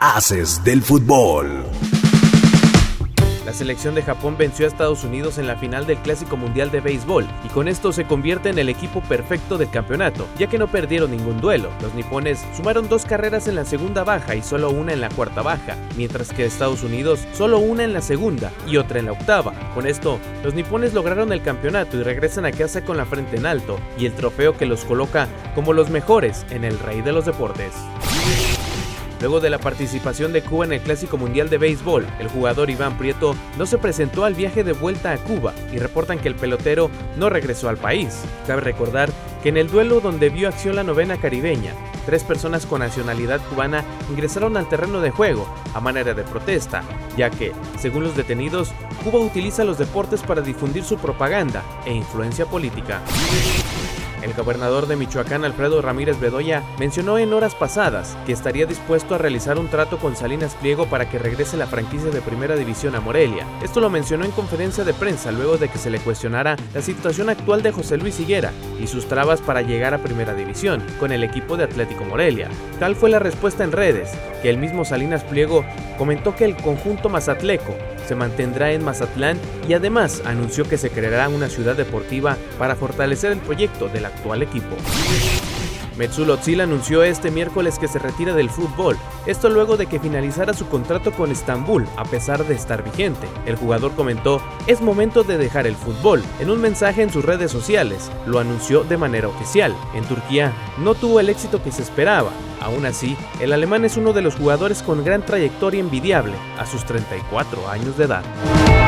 Haces del fútbol. La selección de Japón venció a Estados Unidos en la final del Clásico Mundial de Béisbol y con esto se convierte en el equipo perfecto del campeonato, ya que no perdieron ningún duelo. Los nipones sumaron dos carreras en la segunda baja y solo una en la cuarta baja, mientras que Estados Unidos solo una en la segunda y otra en la octava. Con esto, los nipones lograron el campeonato y regresan a casa con la frente en alto y el trofeo que los coloca como los mejores en el rey de los deportes. Luego de la participación de Cuba en el Clásico Mundial de Béisbol, el jugador Iván Prieto no se presentó al viaje de vuelta a Cuba y reportan que el pelotero no regresó al país. Cabe recordar que en el duelo donde vio acción la novena caribeña, tres personas con nacionalidad cubana ingresaron al terreno de juego a manera de protesta, ya que, según los detenidos, Cuba utiliza los deportes para difundir su propaganda e influencia política. El gobernador de Michoacán, Alfredo Ramírez Bedoya, mencionó en horas pasadas que estaría dispuesto a realizar un trato con Salinas Pliego para que regrese la franquicia de Primera División a Morelia. Esto lo mencionó en conferencia de prensa luego de que se le cuestionara la situación actual de José Luis Higuera y sus trabas para llegar a Primera División con el equipo de Atlético Morelia. Tal fue la respuesta en redes, que el mismo Salinas Pliego comentó que el conjunto mazatleco se mantendrá en Mazatlán y además anunció que se creará una ciudad deportiva para fortalecer el proyecto del actual equipo. Metsulo Özil anunció este miércoles que se retira del fútbol, esto luego de que finalizara su contrato con Estambul, a pesar de estar vigente. El jugador comentó, es momento de dejar el fútbol. En un mensaje en sus redes sociales, lo anunció de manera oficial. En Turquía no tuvo el éxito que se esperaba. Aún así, el alemán es uno de los jugadores con gran trayectoria envidiable a sus 34 años de edad.